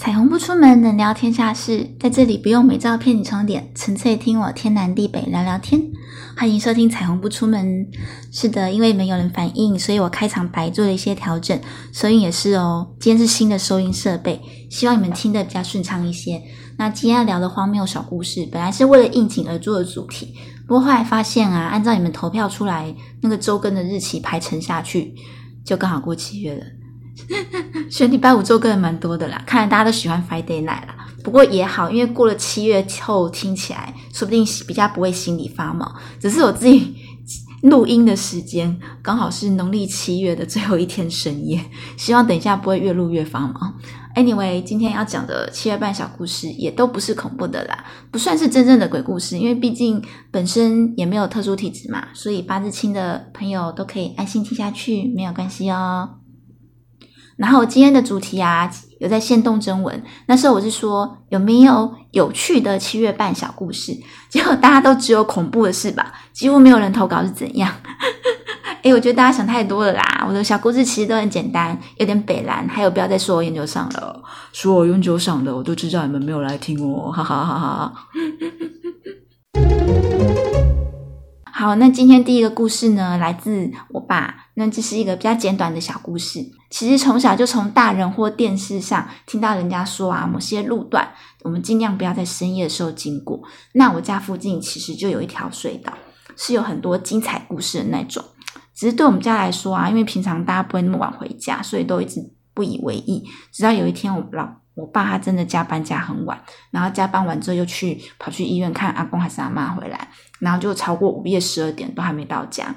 彩虹不出门，能聊天下事。在这里不用美照骗你充点，纯粹听我天南地北聊聊天。欢迎收听彩虹不出门。是的，因为没有人反应，所以我开场白做了一些调整，收音也是哦。今天是新的收音设备，希望你们听得比较顺畅一些。那今天要聊的荒谬小故事，本来是为了应景而做的主题，不过后来发现啊，按照你们投票出来那个周更的日期排成下去，就刚好过七月了。选礼拜五做个人蛮多的啦，看来大家都喜欢 Friday night 啦。不过也好，因为过了七月后，听起来说不定比较不会心里发毛。只是我自己录音的时间刚好是农历七月的最后一天深夜，希望等一下不会越录越发毛。Anyway，今天要讲的七月半小故事也都不是恐怖的啦，不算是真正的鬼故事，因为毕竟本身也没有特殊体质嘛，所以八字轻的朋友都可以安心听下去，没有关系哦。然后今天的主题啊，有在线动征文。那时候我是说有没有有趣的七月半小故事，结果大家都只有恐怖的事吧，几乎没有人投稿是怎样？哎，我觉得大家想太多了啦。我的小故事其实都很简单，有点北蓝。还有不要再说我研究上了，说我研究上的，我都知道你们没有来听哦，哈哈哈哈。好，那今天第一个故事呢，来自我爸。那这是一个比较简短的小故事。其实从小就从大人或电视上听到人家说啊，某些路段我们尽量不要在深夜的时候经过。那我家附近其实就有一条隧道，是有很多精彩故事的那种。只是对我们家来说啊，因为平常大家不会那么晚回家，所以都一直不以为意。直到有一天，我老我爸他真的加班加很晚，然后加班完之后又去跑去医院看阿公还是阿妈回来，然后就超过午夜十二点都还没到家。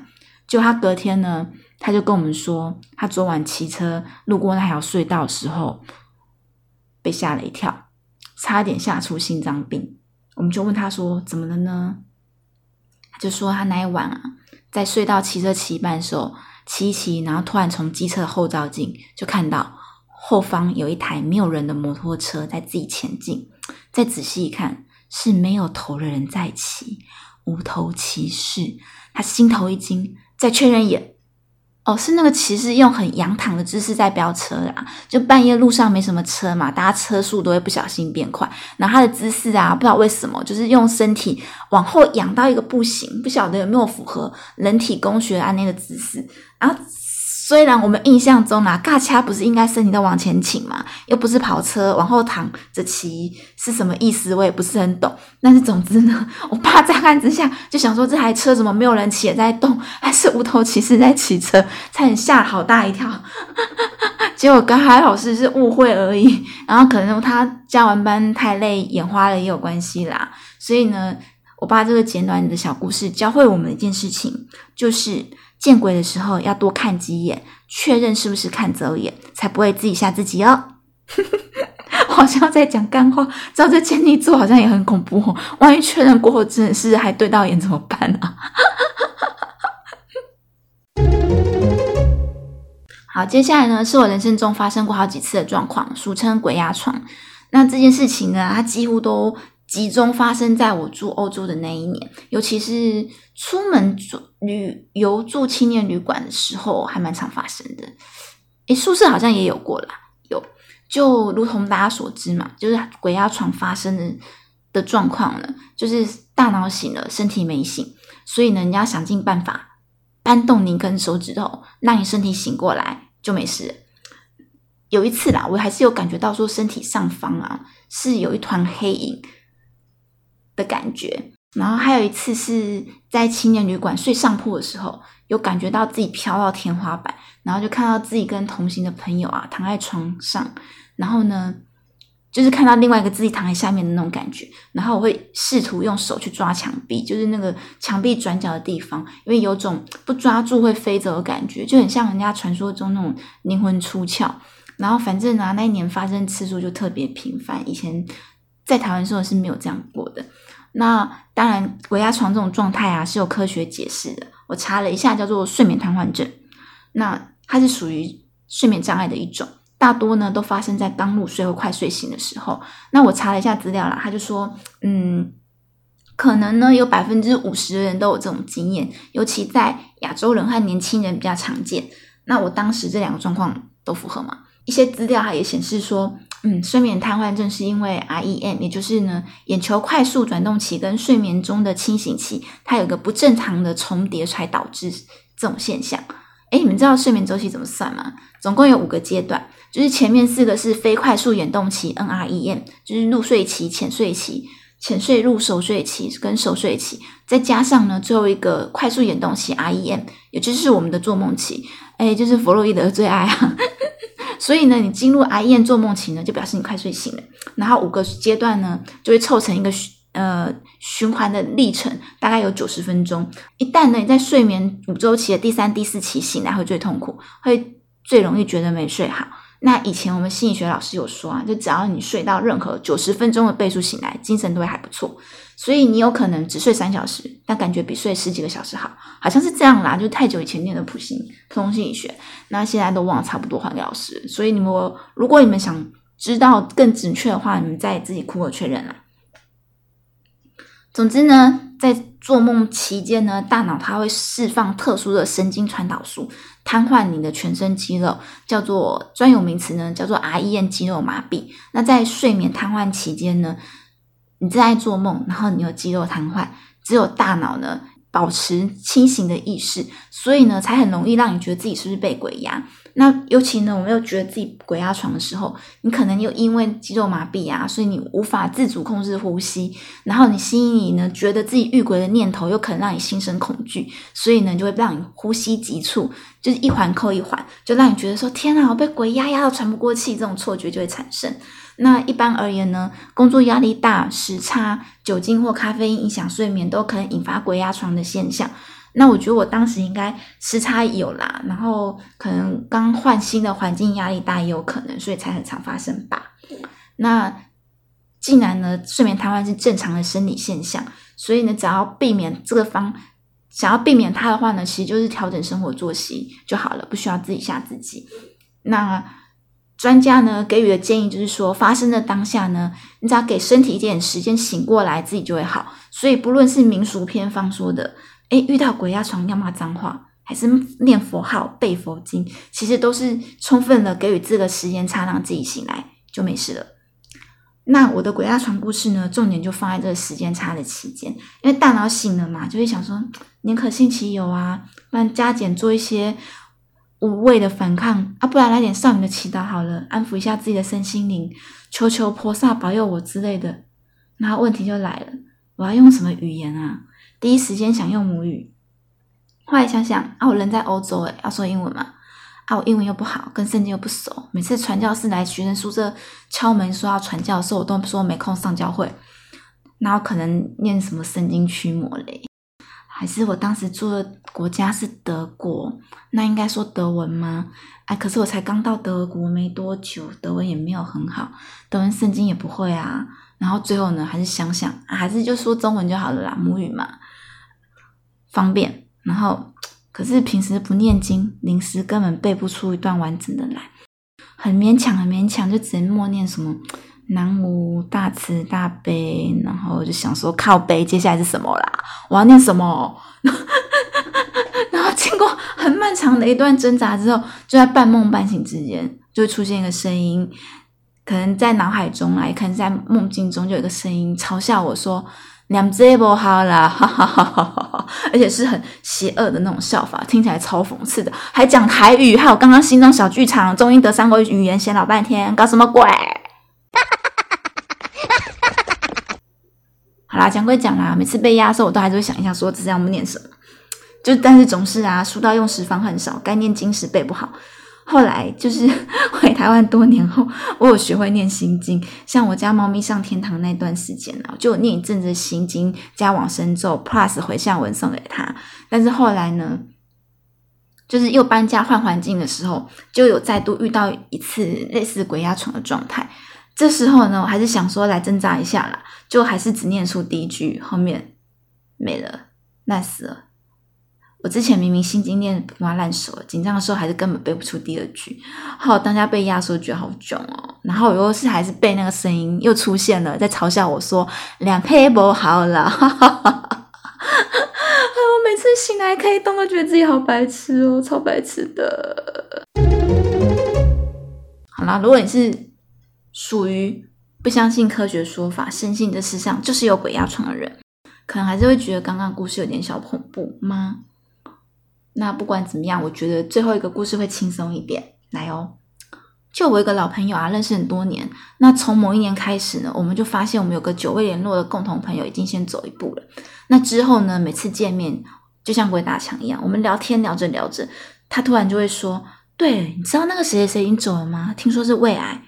就他隔天呢，他就跟我们说，他昨晚骑车路过那条隧道的时候，被吓了一跳，差点吓出心脏病。我们就问他说怎么了呢？他就说他那一晚啊，在隧道骑车骑一半的时候，骑一骑，然后突然从机车的后照镜就看到。后方有一台没有人的摩托车在自己前进，再仔细一看，是没有头的人在骑，无头骑士。他心头一惊，再确认一眼，哦，是那个骑士用很仰躺的姿势在飙车啦。就半夜路上没什么车嘛，大家车速都会不小心变快。然后他的姿势啊，不知道为什么，就是用身体往后仰到一个不行，不晓得有没有符合人体工学啊那个姿势，然后。虽然我们印象中啊，尬掐不是应该身体都往前倾嘛，又不是跑车往后躺着骑，是什么意思？我也不是很懂。但是总之呢，我爸乍看之下就想说，这台车怎么没有人骑也在动，还是无头骑士在骑车，差点吓好大一跳。结果刚还好是是误会而已，然后可能他加完班太累，眼花了也有关系啦。所以呢，我爸这个简短的小故事教会我们一件事情，就是。见鬼的时候要多看几眼，确认是不是看走眼，才不会自己吓自己哦。好像在讲干话，照这建议做好像也很恐怖哦。万一确认过后真的是还对到眼怎么办啊？好，接下来呢是我人生中发生过好几次的状况，俗称鬼压床。那这件事情呢，它几乎都。集中发生在我住欧洲的那一年，尤其是出门住旅游住青年旅馆的时候，还蛮常发生的。诶，宿舍好像也有过啦，有，就如同大家所知嘛，就是鬼压床发生的的状况了，就是大脑醒了，身体没醒，所以呢，你要想尽办法搬动你根手指头，让你身体醒过来就没事。有一次啦，我还是有感觉到说身体上方啊是有一团黑影。的感觉，然后还有一次是在青年旅馆睡上铺的时候，有感觉到自己飘到天花板，然后就看到自己跟同行的朋友啊躺在床上，然后呢，就是看到另外一个自己躺在下面的那种感觉，然后我会试图用手去抓墙壁，就是那个墙壁转角的地方，因为有种不抓住会飞走的感觉，就很像人家传说中那种灵魂出窍。然后反正啊，那一年发生次数就特别频繁，以前。在台湾时候是没有这样过的。那当然，鬼压床这种状态啊是有科学解释的。我查了一下，叫做睡眠瘫痪症。那它是属于睡眠障碍的一种，大多呢都发生在刚入睡或快睡醒的时候。那我查了一下资料啦，他就说，嗯，可能呢有百分之五十的人都有这种经验，尤其在亚洲人和年轻人比较常见。那我当时这两个状况都符合吗？一些资料它也显示说。嗯，睡眠瘫痪症是因为 REM，也就是呢眼球快速转动期跟睡眠中的清醒期，它有个不正常的重叠，才导致这种现象。哎，你们知道睡眠周期怎么算吗？总共有五个阶段，就是前面四个是非快速眼动期 （NREM），就是入睡期、浅睡期、浅睡入熟睡期跟熟睡期，再加上呢最后一个快速眼动期 REM，也就是我们的做梦期。哎，就是弗洛伊德最爱啊。所以呢，你进入癌燕做梦期呢，就表示你快睡醒了。然后五个阶段呢，就会凑成一个呃循环的历程，大概有九十分钟。一旦呢你在睡眠五周期的第三、第四期醒来，会最痛苦，会最容易觉得没睡好。那以前我们心理学老师有说啊，就只要你睡到任何九十分钟的倍数醒来，精神都会还不错。所以你有可能只睡三小时，但感觉比睡十几个小时好，好像是这样啦。就太久以前念的普心普通心理学，那现在都忘了差不多还给老师。所以你们如果你们想知道更准确的话，你们再自己苦口确认啦。总之呢，在做梦期间呢，大脑它会释放特殊的神经传导素，瘫痪你的全身肌肉，叫做专有名词呢，叫做 REM 肌肉麻痹。那在睡眠瘫痪期间呢，你正在做梦，然后你有肌肉瘫痪，只有大脑呢保持清醒的意识，所以呢，才很容易让你觉得自己是不是被鬼压。那尤其呢，我们又觉得自己鬼压床的时候，你可能又因为肌肉麻痹啊，所以你无法自主控制呼吸，然后你心里呢觉得自己遇鬼的念头又可能让你心生恐惧，所以呢就会让你呼吸急促，就是一环扣一环，就让你觉得说天啊，我被鬼压压到喘不过气，这种错觉就会产生。那一般而言呢，工作压力大、时差、酒精或咖啡因影响睡眠，都可能引发鬼压床的现象。那我觉得我当时应该时差有啦，然后可能刚换新的环境，压力大也有可能，所以才很常发生吧。那既然呢，睡眠瘫痪是正常的生理现象，所以呢，只要避免这个方，想要避免它的话呢，其实就是调整生活作息就好了，不需要自己吓自己。那专家呢给予的建议就是说，发生的当下呢，你只要给身体一点时间醒过来，自己就会好。所以不论是民俗偏方说的。哎，遇到鬼压床要骂脏话，还是念佛号、背佛经，其实都是充分的给予这个时间差，让自己醒来就没事了。那我的鬼压床故事呢，重点就放在这个时间差的期间，因为大脑醒了嘛，就会想说宁可信其有啊，不然加减做一些无谓的反抗啊，不然来点少女的祈祷好了，安抚一下自己的身心灵，求求菩萨保佑我之类的。那问题就来了，我要用什么语言啊？第一时间想用母语，后来想想啊，我人在欧洲，诶要说英文嘛？啊，我英文又不好，跟圣经又不熟。每次传教士来学生宿舍敲门说要传教的时候，我都说没空上教会。然后可能念什么圣经驱魔嘞？还是我当时住的国家是德国，那应该说德文吗？哎，可是我才刚到德国没多久，德文也没有很好，德文圣经也不会啊。然后最后呢，还是想想，还是就说中文就好了啦，母语嘛。方便，然后可是平时不念经，临时根本背不出一段完整的来，很勉强，很勉强，就只能默念什么南无大慈大悲，然后就想说靠背，接下来是什么啦？我要念什么？然后经过很漫长的一段挣扎之后，就在半梦半醒之间，就会出现一个声音，可能在脑海中来，可能在梦境中，就有一个声音嘲笑我说。两只不好啦，哈哈哈哈哈！而且是很邪恶的那种笑法，听起来超讽刺的，还讲台语，还有刚刚心中小剧场，中英德三国语言写老半天，搞什么鬼？好啦，讲归讲啦，每次被压的时候，我都还是会想一下，说这是要念什么，就但是总是啊，书到用时方恨少，该念经时背不好。后来就是 回台湾多年后，我有学会念心经。像我家猫咪上天堂那段时间呢，就念一阵子心经加往生咒 plus 回向文送给他。但是后来呢，就是又搬家换环境的时候，就有再度遇到一次类似鬼压床的状态。这时候呢，我还是想说来挣扎一下啦，就还是只念出第一句，后面没了，烂死了。我之前明明心经念哇烂熟了，紧张的时候还是根本背不出第二句。好，当下被压缩觉得好囧哦。然后又是还是被那个声音又出现了，在嘲笑我说两配不好了。我每次醒来可以动，都觉得自己好白痴哦，超白痴的。好啦，如果你是属于不相信科学说法、深信这世上就是有鬼压床的人，可能还是会觉得刚刚故事有点小恐怖吗？那不管怎么样，我觉得最后一个故事会轻松一点。来哦，就我一个老朋友啊，认识很多年。那从某一年开始呢，我们就发现我们有个久未联络的共同朋友已经先走一步了。那之后呢，每次见面就像鬼打墙一样，我们聊天聊着聊着，他突然就会说：“对，你知道那个谁谁谁已经走了吗？听说是胃癌。”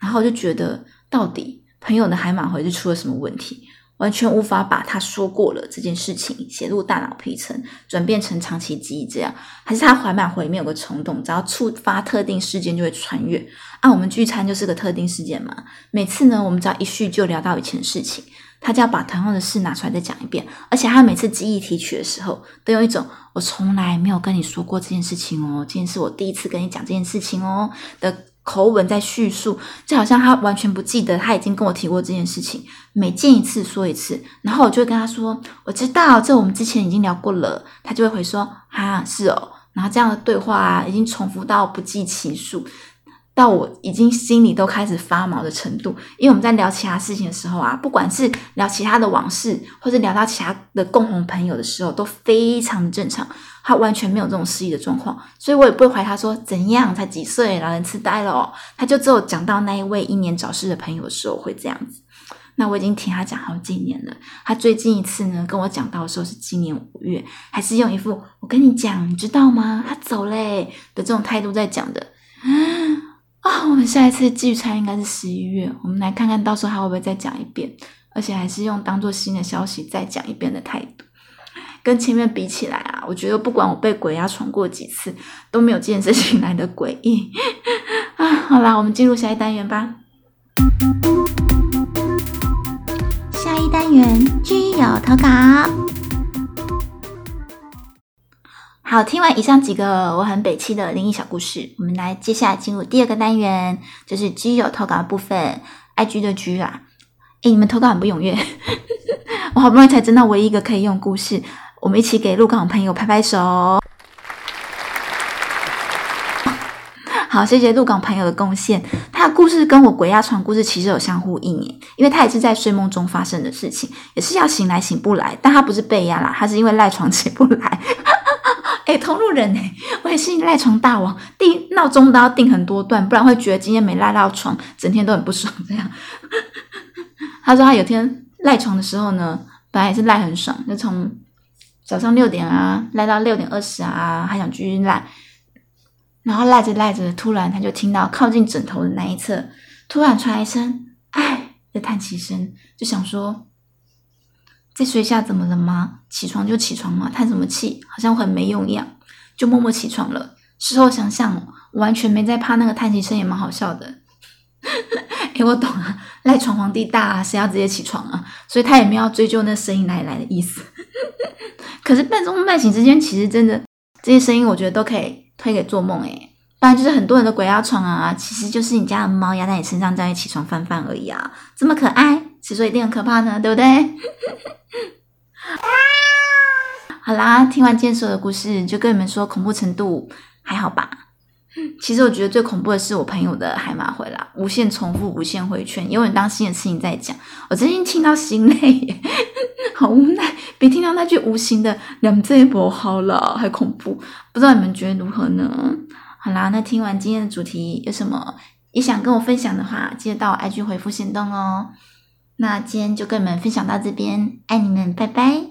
然后我就觉得，到底朋友的海马回是出了什么问题？完全无法把他说过了这件事情写入大脑皮层，转变成长期记忆，这样还是他怀满回里面有个冲动，只要触发特定事件就会穿越。啊，我们聚餐就是个特定事件嘛。每次呢，我们只要一叙就聊到以前的事情，他就要把同样的事拿出来再讲一遍。而且他每次记忆提取的时候，都有一种我从来没有跟你说过这件事情哦，今天是我第一次跟你讲这件事情哦的。口吻在叙述，就好像他完全不记得他已经跟我提过这件事情。每见一次说一次，然后我就会跟他说：“我知道，这我们之前已经聊过了。”他就会回说：“啊，是哦。”然后这样的对话啊，已经重复到不计其数。到我已经心里都开始发毛的程度，因为我们在聊其他事情的时候啊，不管是聊其他的往事，或者聊到其他的共同朋友的时候，都非常的正常，他完全没有这种失忆的状况，所以我也不会怀疑他说怎样才几岁，老人痴呆了哦，他就只有讲到那一位英年早逝的朋友的时候会这样子。那我已经听他讲好几年了，他最近一次呢跟我讲到的时候是今年五月，还是用一副我跟你讲，你知道吗？他走嘞的这种态度在讲的。我们下一次聚餐应该是十一月，我们来看看到时候还会不会再讲一遍，而且还是用当做新的消息再讲一遍的态度。跟前面比起来啊，我觉得不管我被鬼压床过几次，都没有这件事情来的诡异。啊，好啦，我们进入下一单元吧。下一单元居友投稿。好，听完以上几个我很北气的灵异小故事，我们来接下来进入第二个单元，就是基友投稿的部分。I G 的居啦，哎，你们投稿很不踊跃，我好不容易才知道唯一一个可以用故事，我们一起给鹿港朋友拍拍手。好，谢谢鹿港朋友的贡献。他的故事跟我鬼压床故事其实有相互应耶，因为他也是在睡梦中发生的事情，也是要醒来醒不来，但他不是被压啦，他是因为赖床起不来。哎，同路人哎，我也是赖床大王，定闹钟都要定很多段，不然会觉得今天没赖到床，整天都很不爽。这样，他说他有天赖床的时候呢，本来也是赖很爽，就从早上六点啊赖到六点二十啊，还想继续赖，然后赖着赖着，突然他就听到靠近枕头的那一侧，突然传来一声“哎”的叹气声，就想说。在睡下怎么了吗？起床就起床嘛，叹什么气？好像很没用一样，就默默起床了。事后想想，完全没在怕那个叹气声，也蛮好笑的。哎，我懂啊，赖床皇帝大啊，谁要直接起床啊？所以他也没有追究那声音哪里来的意思。可是半中半醒之间，其实真的这些声音，我觉得都可以推给做梦哎。不然就是很多人的鬼压床啊，其实就是你家的猫压在你身上，叫你起床翻翻而已啊，这么可爱，其实一定很可怕呢，对不对？好啦，听完今天所有的故事，就跟你们说恐怖程度还好吧？其实我觉得最恐怖的是我朋友的海马回啦，无限重复，无限回圈，永远当新的事情在讲，我真心听到心累，好无奈，比听到那句无形的两这一波好了还恐怖，不知道你们觉得如何呢？好啦，那听完今天的主题，有什么也想跟我分享的话，记得到 IG 回复行动哦。那今天就跟你们分享到这边，爱你们，拜拜。